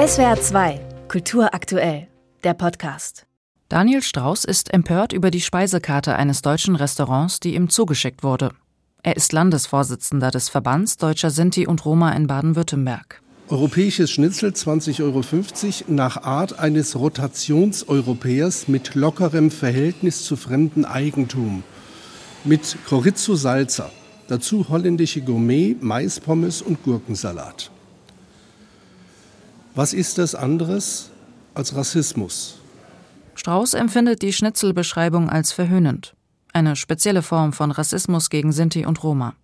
SWR 2, Kultur aktuell, der Podcast. Daniel Strauß ist empört über die Speisekarte eines deutschen Restaurants, die ihm zugeschickt wurde. Er ist Landesvorsitzender des Verbands Deutscher Sinti und Roma in Baden-Württemberg. Europäisches Schnitzel 20,50 Euro nach Art eines Rotationseuropäers mit lockerem Verhältnis zu fremdem Eigentum. Mit Chorizo Salsa. Dazu holländische Gourmet, Maispommes und Gurkensalat. Was ist das anderes als Rassismus? Strauß empfindet die Schnitzelbeschreibung als verhöhnend. Eine spezielle Form von Rassismus gegen Sinti und Roma.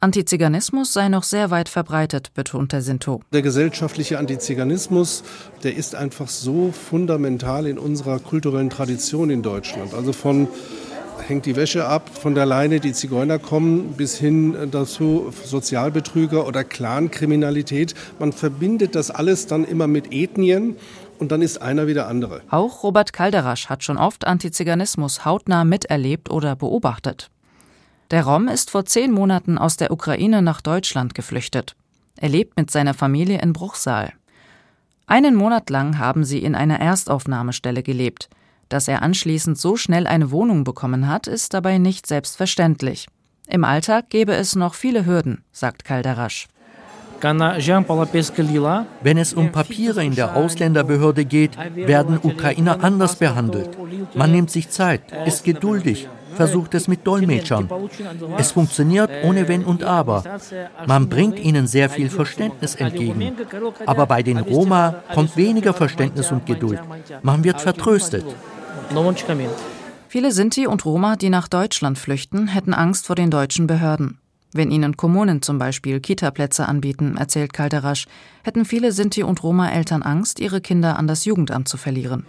Antiziganismus sei noch sehr weit verbreitet, betont der Sinto. Der gesellschaftliche Antiziganismus, der ist einfach so fundamental in unserer kulturellen Tradition in Deutschland. Also von hängt die Wäsche ab von der Leine, die Zigeuner kommen, bis hin dazu Sozialbetrüger oder Clankriminalität. Man verbindet das alles dann immer mit Ethnien und dann ist einer wie der andere. Auch Robert Kalderasch hat schon oft Antiziganismus hautnah miterlebt oder beobachtet. Der Rom ist vor zehn Monaten aus der Ukraine nach Deutschland geflüchtet. Er lebt mit seiner Familie in Bruchsal. Einen Monat lang haben sie in einer Erstaufnahmestelle gelebt. Dass er anschließend so schnell eine Wohnung bekommen hat, ist dabei nicht selbstverständlich. Im Alltag gäbe es noch viele Hürden, sagt Kalderasch. Wenn es um Papiere in der Ausländerbehörde geht, werden Ukrainer anders behandelt. Man nimmt sich Zeit, ist geduldig, versucht es mit Dolmetschern. Es funktioniert ohne Wenn und Aber. Man bringt ihnen sehr viel Verständnis entgegen. Aber bei den Roma kommt weniger Verständnis und Geduld. Man wird vertröstet. Viele Sinti und Roma, die nach Deutschland flüchten, hätten Angst vor den deutschen Behörden. Wenn ihnen Kommunen zum Beispiel Kitaplätze anbieten, erzählt Kalderasch, hätten viele Sinti und Roma-Eltern Angst, ihre Kinder an das Jugendamt zu verlieren.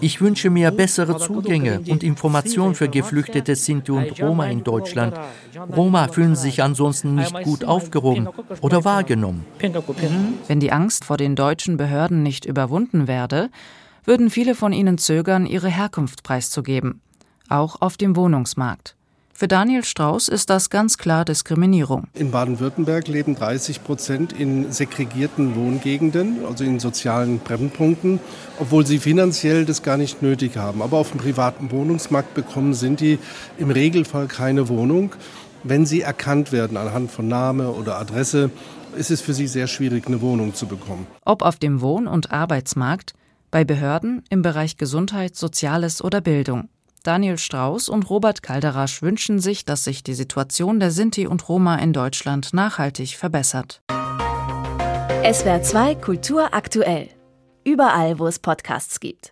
Ich wünsche mir bessere Zugänge und Informationen für geflüchtete Sinti und Roma in Deutschland. Roma fühlen sich ansonsten nicht gut aufgehoben oder wahrgenommen. Wenn die Angst vor den deutschen Behörden nicht überwunden werde, würden viele von ihnen zögern, ihre Herkunft preiszugeben, auch auf dem Wohnungsmarkt. Für Daniel Strauß ist das ganz klar Diskriminierung. In Baden-Württemberg leben 30 Prozent in segregierten Wohngegenden, also in sozialen Brennpunkten, obwohl sie finanziell das gar nicht nötig haben. Aber auf dem privaten Wohnungsmarkt bekommen sind die im Regelfall keine Wohnung. Wenn sie erkannt werden anhand von Name oder Adresse, ist es für sie sehr schwierig, eine Wohnung zu bekommen. Ob auf dem Wohn- und Arbeitsmarkt, bei Behörden, im Bereich Gesundheit, Soziales oder Bildung. Daniel Strauß und Robert Kalderasch wünschen sich, dass sich die Situation der Sinti und Roma in Deutschland nachhaltig verbessert. SWR 2 Kultur aktuell. Überall, wo es Podcasts gibt.